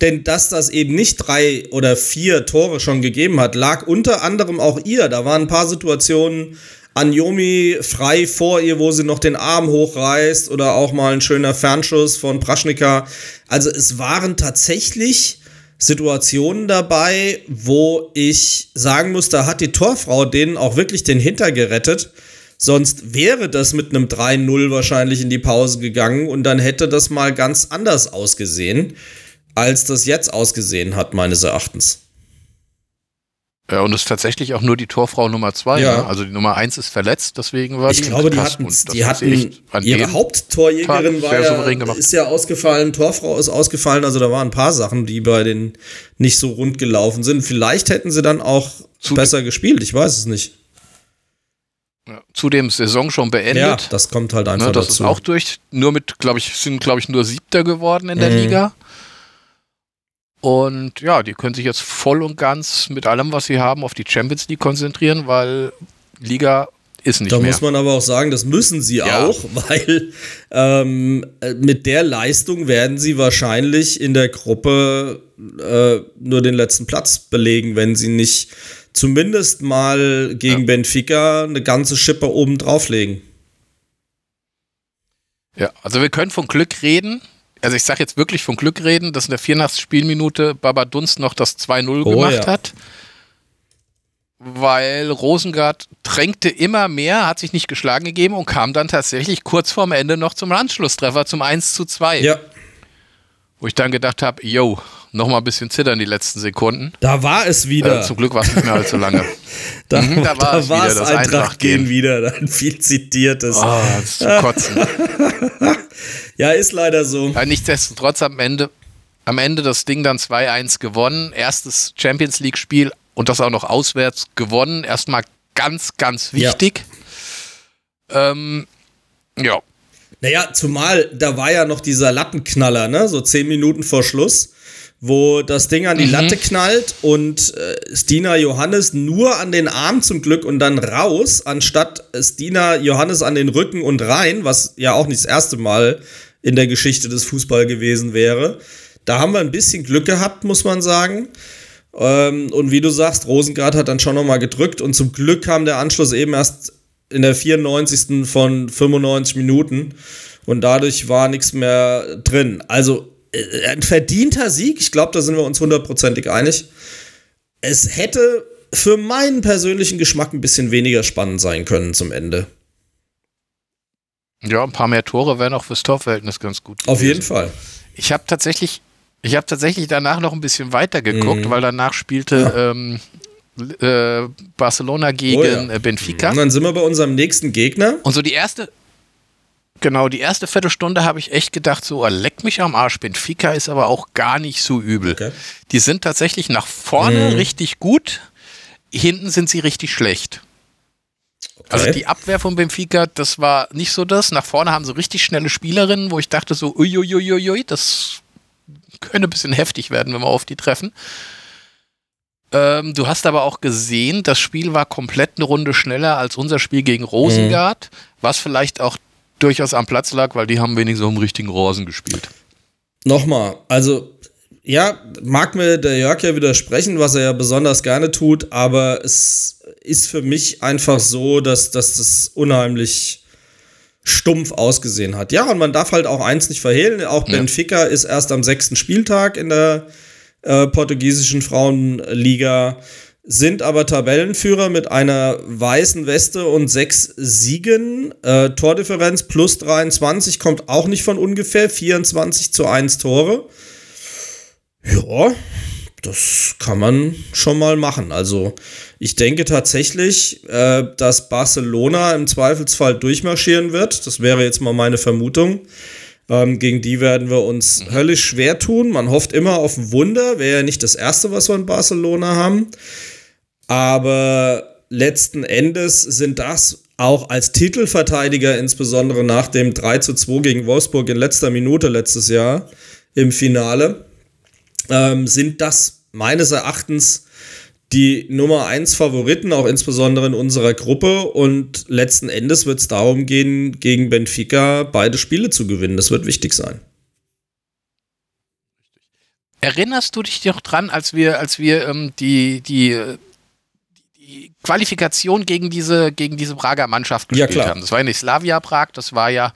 Denn dass das eben nicht drei oder vier Tore schon gegeben hat, lag unter anderem auch ihr. Da waren ein paar Situationen, Anjomi frei vor ihr, wo sie noch den Arm hochreißt oder auch mal ein schöner Fernschuss von Praschnika. Also es waren tatsächlich Situationen dabei, wo ich sagen muss, da hat die Torfrau denen auch wirklich den Hinter gerettet. Sonst wäre das mit einem 3-0 wahrscheinlich in die Pause gegangen und dann hätte das mal ganz anders ausgesehen, als das jetzt ausgesehen hat, meines Erachtens. Ja, und es ist tatsächlich auch nur die Torfrau Nummer zwei. Ja. Ne? Also die Nummer eins ist verletzt, deswegen war ich die. Ich glaube, die hatten, die hatten ihre Haupttorjägerin war ja, ist ja ausgefallen, Torfrau ist ausgefallen, also da waren ein paar Sachen, die bei denen nicht so rund gelaufen sind. Vielleicht hätten sie dann auch Zu besser gespielt, ich weiß es nicht. Ja, zudem Saison schon beendet. Ja, das kommt halt einfach ne, das dazu. Das ist auch durch. Nur mit, glaube ich, sind, glaube ich, nur Siebter geworden in der mhm. Liga. Und ja, die können sich jetzt voll und ganz mit allem, was sie haben, auf die Champions League konzentrieren, weil Liga ist nicht da mehr. muss man aber auch sagen, das müssen sie ja. auch, weil ähm, mit der Leistung werden sie wahrscheinlich in der Gruppe äh, nur den letzten Platz belegen, wenn sie nicht zumindest mal gegen ja. Benfica eine ganze Schippe oben drauflegen. Ja, also wir können von Glück reden, also ich sage jetzt wirklich von Glück reden, dass in der 84. Spielminute Baba Dunst noch das 2-0 oh, gemacht ja. hat. Weil Rosengard drängte immer mehr, hat sich nicht geschlagen gegeben und kam dann tatsächlich kurz vorm Ende noch zum Anschlusstreffer, zum 1 zu 2. Ja. Wo ich dann gedacht habe, yo, noch mal ein bisschen zittern die letzten Sekunden. Da war es wieder. Äh, zum Glück war es nicht mehr allzu lange. da, mhm, da war da es wieder, das Eintracht gehen wieder, dann viel zitiertes. Oh, das ist zu kotzen. Ja, ist leider so. Aber nichtsdestotrotz am Ende, am Ende das Ding dann 2-1 gewonnen. Erstes Champions League-Spiel und das auch noch auswärts gewonnen. Erstmal ganz, ganz wichtig. Ja. Ähm, ja. Naja, zumal da war ja noch dieser Lattenknaller, ne? So zehn Minuten vor Schluss wo das Ding an die mhm. Latte knallt und äh, Stina Johannes nur an den Arm zum Glück und dann raus, anstatt Stina Johannes an den Rücken und rein, was ja auch nicht das erste Mal in der Geschichte des Fußball gewesen wäre. Da haben wir ein bisschen Glück gehabt, muss man sagen. Ähm, und wie du sagst, Rosengard hat dann schon nochmal gedrückt und zum Glück kam der Anschluss eben erst in der 94. von 95 Minuten und dadurch war nichts mehr drin. Also äh, ein verdienter Sieg. Ich glaube, da sind wir uns hundertprozentig einig. Es hätte für meinen persönlichen Geschmack ein bisschen weniger spannend sein können zum Ende. Ja, ein paar mehr Tore wären auch fürs Torverhältnis ganz gut. Auf gewesen. jeden Fall. Ich habe tatsächlich, ich habe tatsächlich danach noch ein bisschen weiter geguckt, mhm. weil danach spielte ja. ähm, äh, Barcelona gegen oh ja. Äh, Benfica. Und dann sind wir bei unserem nächsten Gegner. Und so die erste, Genau, die erste Viertelstunde habe ich echt gedacht, so, oh, leck mich am Arsch. Benfica ist aber auch gar nicht so übel. Okay. Die sind tatsächlich nach vorne mhm. richtig gut, hinten sind sie richtig schlecht. Okay. Also die Abwehr von Benfica, das war nicht so das. Nach vorne haben sie richtig schnelle Spielerinnen, wo ich dachte so, uiuiuiui, das könnte ein bisschen heftig werden, wenn wir auf die treffen. Ähm, du hast aber auch gesehen, das Spiel war komplett eine Runde schneller als unser Spiel gegen Rosengard, mhm. was vielleicht auch durchaus am Platz lag, weil die haben wenigstens im richtigen Rosen gespielt. Nochmal, also ja, mag mir der Jörg ja widersprechen, was er ja besonders gerne tut, aber es ist für mich einfach so, dass, dass das unheimlich stumpf ausgesehen hat. Ja, und man darf halt auch eins nicht verhehlen, auch ja. Benfica ist erst am sechsten Spieltag in der äh, portugiesischen Frauenliga sind aber Tabellenführer mit einer weißen Weste und sechs Siegen. Äh, Tordifferenz plus 23 kommt auch nicht von ungefähr. 24 zu 1 Tore. Ja, das kann man schon mal machen. Also ich denke tatsächlich, äh, dass Barcelona im Zweifelsfall durchmarschieren wird. Das wäre jetzt mal meine Vermutung. Ähm, gegen die werden wir uns mhm. höllisch schwer tun. Man hofft immer auf ein Wunder. Wäre ja nicht das Erste, was wir in Barcelona haben. Aber letzten Endes sind das auch als Titelverteidiger, insbesondere nach dem 3 zu 2 gegen Wolfsburg in letzter Minute letztes Jahr im Finale, ähm, sind das meines Erachtens die Nummer 1 Favoriten, auch insbesondere in unserer Gruppe. Und letzten Endes wird es darum gehen, gegen Benfica beide Spiele zu gewinnen. Das wird wichtig sein. Erinnerst du dich noch dran, als wir, als wir ähm, die, die, die Qualifikation gegen diese, gegen diese Prager Mannschaft gespielt ja, haben? Das war ja nicht Slavia Prag, das war ja,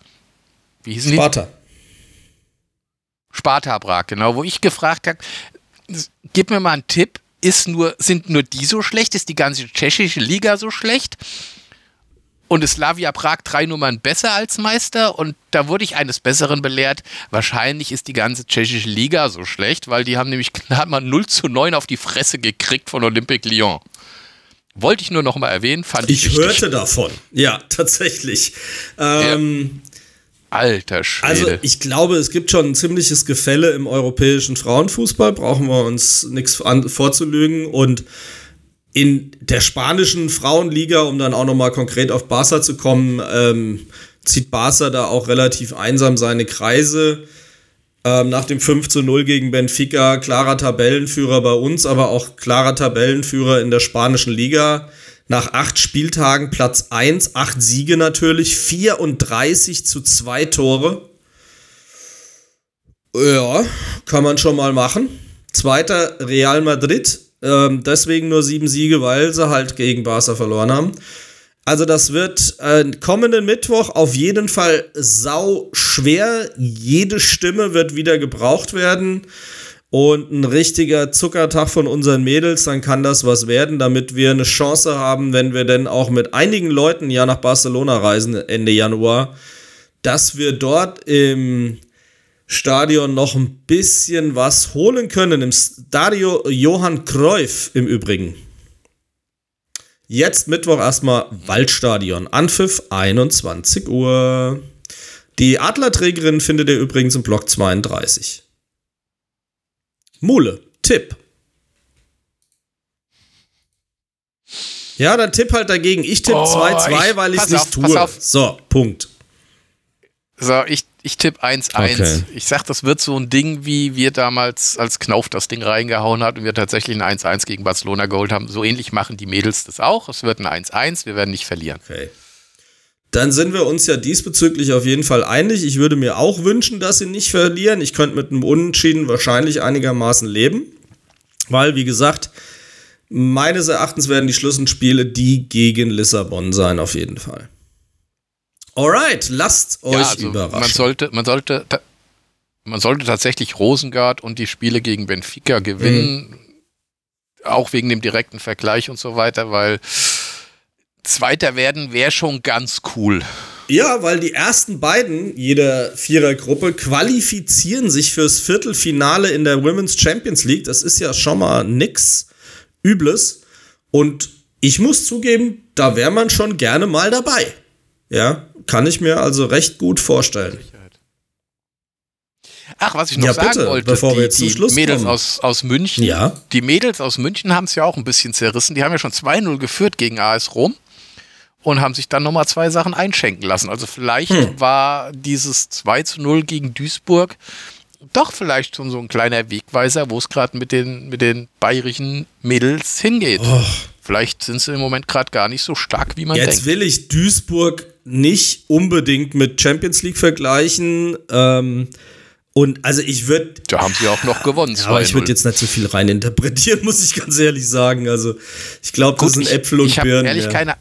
wie hießen Sparta. die? Sparta Prag, genau, wo ich gefragt habe, gib mir mal einen Tipp, ist nur, sind nur die so schlecht? Ist die ganze tschechische Liga so schlecht? Und ist Slavia Prag drei Nummern besser als Meister? Und da wurde ich eines Besseren belehrt. Wahrscheinlich ist die ganze tschechische Liga so schlecht, weil die haben nämlich knapp mal 0 zu 9 auf die Fresse gekriegt von Olympique Lyon. Wollte ich nur noch mal erwähnen, fand ich. Ich wichtig. hörte davon. Ja, tatsächlich. Ähm, ja. Alter Schwede. Also ich glaube, es gibt schon ein ziemliches Gefälle im europäischen Frauenfußball, brauchen wir uns nichts vorzulügen. Und in der spanischen Frauenliga, um dann auch nochmal konkret auf Barca zu kommen, ähm, zieht Barca da auch relativ einsam seine Kreise. Ähm, nach dem 5 zu 0 gegen Benfica, klarer Tabellenführer bei uns, aber auch klarer Tabellenführer in der spanischen Liga nach acht Spieltagen Platz 1, acht Siege natürlich, 34 zu 2 Tore. Ja, kann man schon mal machen. Zweiter Real Madrid, ähm, deswegen nur sieben Siege, weil sie halt gegen Barca verloren haben. Also das wird äh, kommenden Mittwoch auf jeden Fall sau schwer. Jede Stimme wird wieder gebraucht werden und ein richtiger Zuckertag von unseren Mädels, dann kann das was werden, damit wir eine Chance haben, wenn wir denn auch mit einigen Leuten ja nach Barcelona reisen Ende Januar, dass wir dort im Stadion noch ein bisschen was holen können. Im Stadio Johann Cruyff im Übrigen. Jetzt Mittwoch erstmal Waldstadion. Anpfiff 21 Uhr. Die Adlerträgerin findet ihr übrigens im Block 32. Mule, Tipp. Ja, dann tipp halt dagegen. Ich tippe 2-2, oh, weil ich es nicht auf, tue. So, Punkt. So, ich, ich tippe 1-1. Okay. Ich sag, das wird so ein Ding, wie wir damals, als Knauf das Ding reingehauen hat und wir tatsächlich ein 1-1 gegen Barcelona geholt haben. So ähnlich machen die Mädels das auch. Es wird ein 1-1, wir werden nicht verlieren. Okay. Dann sind wir uns ja diesbezüglich auf jeden Fall einig. Ich würde mir auch wünschen, dass sie nicht verlieren. Ich könnte mit einem Unentschieden wahrscheinlich einigermaßen leben. Weil, wie gesagt, meines Erachtens werden die Schlüsselspiele die gegen Lissabon sein, auf jeden Fall. Alright, lasst euch ja, also überraschen. Man sollte, man sollte, man sollte tatsächlich Rosengard und die Spiele gegen Benfica gewinnen. Mhm. Auch wegen dem direkten Vergleich und so weiter, weil Zweiter werden wäre schon ganz cool. Ja, weil die ersten beiden jeder Vierergruppe qualifizieren sich fürs Viertelfinale in der Women's Champions League. Das ist ja schon mal nix Übles. Und ich muss zugeben, da wäre man schon gerne mal dabei. Ja, kann ich mir also recht gut vorstellen. Ach, was ich noch ja, sagen bitte, wollte, bevor die, wir jetzt die Schluss Mädels aus, aus München, ja? die Mädels aus München haben es ja auch ein bisschen zerrissen. Die haben ja schon 2-0 geführt gegen AS Rom und haben sich dann nochmal zwei Sachen einschenken lassen. Also vielleicht hm. war dieses 2 zu 0 gegen Duisburg doch vielleicht schon so ein kleiner Wegweiser, wo es gerade mit den, mit den bayerischen Mädels hingeht. Oh. Vielleicht sind sie im Moment gerade gar nicht so stark, wie man Jetzt denkt. Jetzt will ich Duisburg nicht unbedingt mit Champions League vergleichen. Ähm, und also ich würde. Da haben sie auch noch gewonnen. Ja, aber ich würde jetzt nicht so viel reininterpretieren, muss ich ganz ehrlich sagen. Also ich glaube, das sind Äpfel und ich Birnen. Ehrlich ja. keine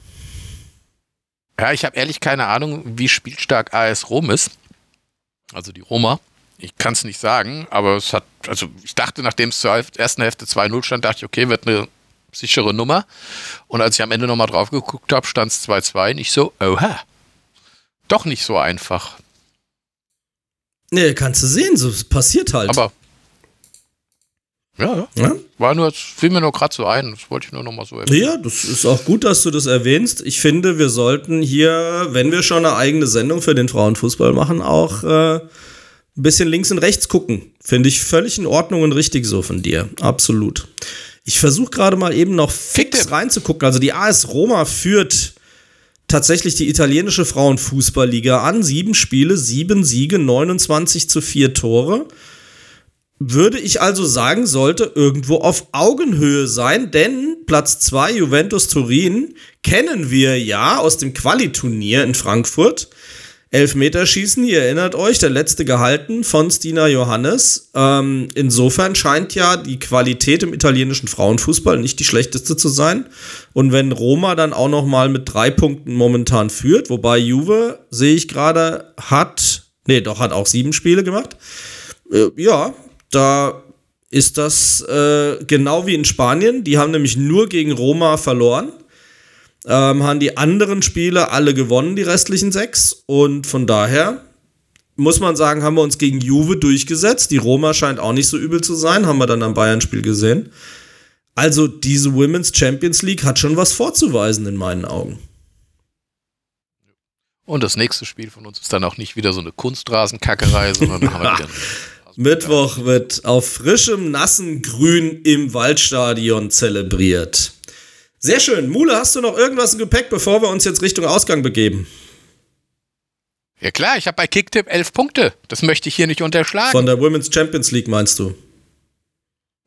ja, ich habe ehrlich keine Ahnung, wie spielstark AS Rom ist. Also die Roma. Ich kann es nicht sagen, aber es hat, also ich dachte, nachdem es zur ersten Hälfte 2-0 stand, dachte ich, okay, wird eine sichere Nummer. Und als ich am Ende nochmal drauf geguckt habe, stand es 2-2. Nicht so, oha. Doch nicht so einfach. Nee, kannst du sehen, so passiert halt. Aber Ja, ja. War nur, fiel mir nur gerade so ein. Das wollte ich nur noch mal so erwähnen. Ja, das ist auch gut, dass du das erwähnst. Ich finde, wir sollten hier, wenn wir schon eine eigene Sendung für den Frauenfußball machen, auch äh, ein bisschen links und rechts gucken. Finde ich völlig in Ordnung und richtig so von dir. Absolut. Ich versuche gerade mal eben noch fix reinzugucken. Also die AS Roma führt tatsächlich die italienische Frauenfußballliga an. Sieben Spiele, sieben Siege, 29 zu vier Tore würde ich also sagen, sollte irgendwo auf Augenhöhe sein, denn Platz 2 Juventus Turin kennen wir ja aus dem Qualiturnier in Frankfurt. Elfmeterschießen, ihr erinnert euch, der letzte gehalten von Stina Johannes. Ähm, insofern scheint ja die Qualität im italienischen Frauenfußball nicht die schlechteste zu sein. Und wenn Roma dann auch noch mal mit drei Punkten momentan führt, wobei Juve, sehe ich gerade, hat, nee, doch, hat auch sieben Spiele gemacht. Äh, ja, da ist das äh, genau wie in Spanien. Die haben nämlich nur gegen Roma verloren. Ähm, haben die anderen Spiele alle gewonnen, die restlichen sechs. Und von daher muss man sagen, haben wir uns gegen Juve durchgesetzt. Die Roma scheint auch nicht so übel zu sein, haben wir dann am Bayern-Spiel gesehen. Also diese Women's Champions League hat schon was vorzuweisen in meinen Augen. Und das nächste Spiel von uns ist dann auch nicht wieder so eine Kunstrasenkackerei, sondern haben wir wieder Mittwoch wird auf frischem, nassen Grün im Waldstadion zelebriert. Sehr schön. Mule, hast du noch irgendwas im Gepäck, bevor wir uns jetzt Richtung Ausgang begeben? Ja klar, ich habe bei Kicktip elf Punkte. Das möchte ich hier nicht unterschlagen. Von der Women's Champions League meinst du?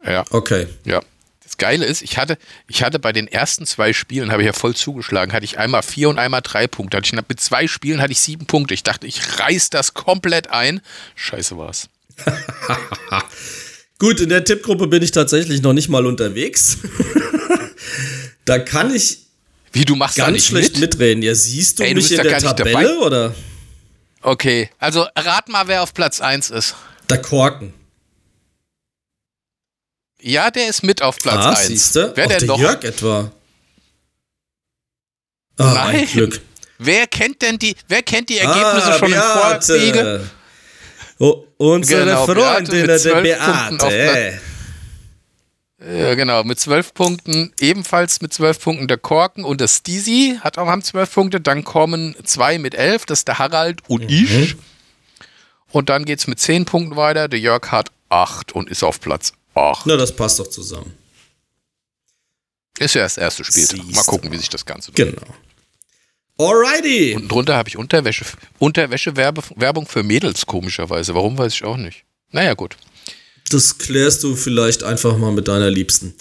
Ja. Okay. Ja. Das Geile ist, ich hatte, ich hatte bei den ersten zwei Spielen, habe ich ja voll zugeschlagen, hatte ich einmal vier und einmal drei Punkte. Hatte ich, mit zwei Spielen hatte ich sieben Punkte. Ich dachte, ich reiß das komplett ein. Scheiße war's. Gut, in der Tippgruppe bin ich tatsächlich noch nicht mal unterwegs. da kann ich Wie du machst ganz schlecht mit? mitreden. Ja, siehst du Ey, mich du in der Tabelle oder? Okay, also rat mal, wer auf Platz 1 ist. Der Korken. Ja, der ist mit auf Platz ah, 1. Siehste? Wer Auch denn der noch? Jörg etwa. Ah, Nein. ein Glück. Wer kennt denn die, wer kennt die Ergebnisse ah, schon Beate. im Vorwege? Oh, unsere genau, Freundin, Beate der Beate. Ja, genau, mit zwölf Punkten, ebenfalls mit zwölf Punkten der Korken und der Steezy hat auch haben zwölf Punkte. Dann kommen zwei mit elf, das ist der Harald und mhm. ich. Und dann geht es mit zehn Punkten weiter. Der Jörg hat acht und ist auf Platz acht. Na, das passt doch zusammen. Ist ja das erste Spiel. Mal gucken, wie sich das Ganze Genau. Alrighty. Und drunter habe ich Unterwäsche, Unterwäsche-Werbung für Mädels, komischerweise. Warum, weiß ich auch nicht. Naja, gut. Das klärst du vielleicht einfach mal mit deiner Liebsten.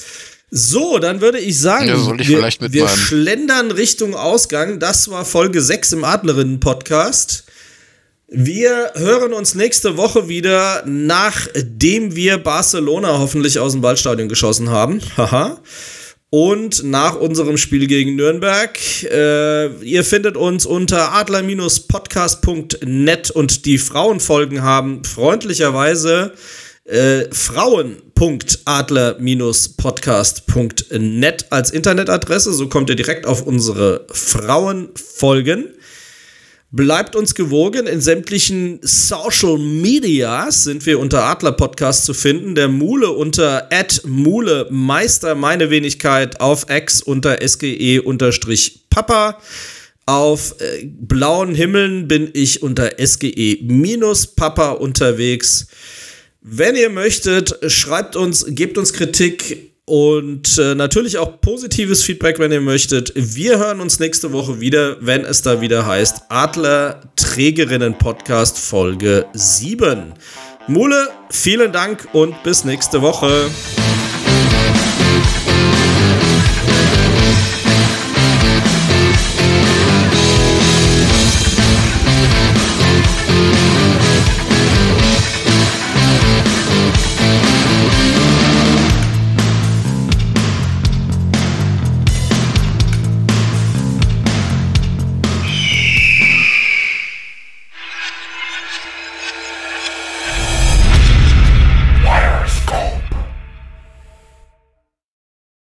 So, dann würde ich sagen, ja, ich wir, wir schlendern Richtung Ausgang. Das war Folge 6 im Adlerinnen-Podcast. Wir hören uns nächste Woche wieder, nachdem wir Barcelona hoffentlich aus dem Waldstadion geschossen haben. Haha. Und nach unserem Spiel gegen Nürnberg, äh, ihr findet uns unter adler-podcast.net und die Frauenfolgen haben freundlicherweise äh, frauen.adler-podcast.net als Internetadresse. So kommt ihr direkt auf unsere Frauenfolgen. Bleibt uns gewogen. In sämtlichen Social Medias sind wir unter Adler Podcast zu finden. Der Mule unter Mule Meister, meine Wenigkeit auf X unter SGE unterstrich Papa. Auf äh, blauen Himmeln bin ich unter SGE minus Papa unterwegs. Wenn ihr möchtet, schreibt uns, gebt uns Kritik, und äh, natürlich auch positives Feedback, wenn ihr möchtet. Wir hören uns nächste Woche wieder, wenn es da wieder heißt Adler Trägerinnen Podcast Folge 7. Mule, vielen Dank und bis nächste Woche.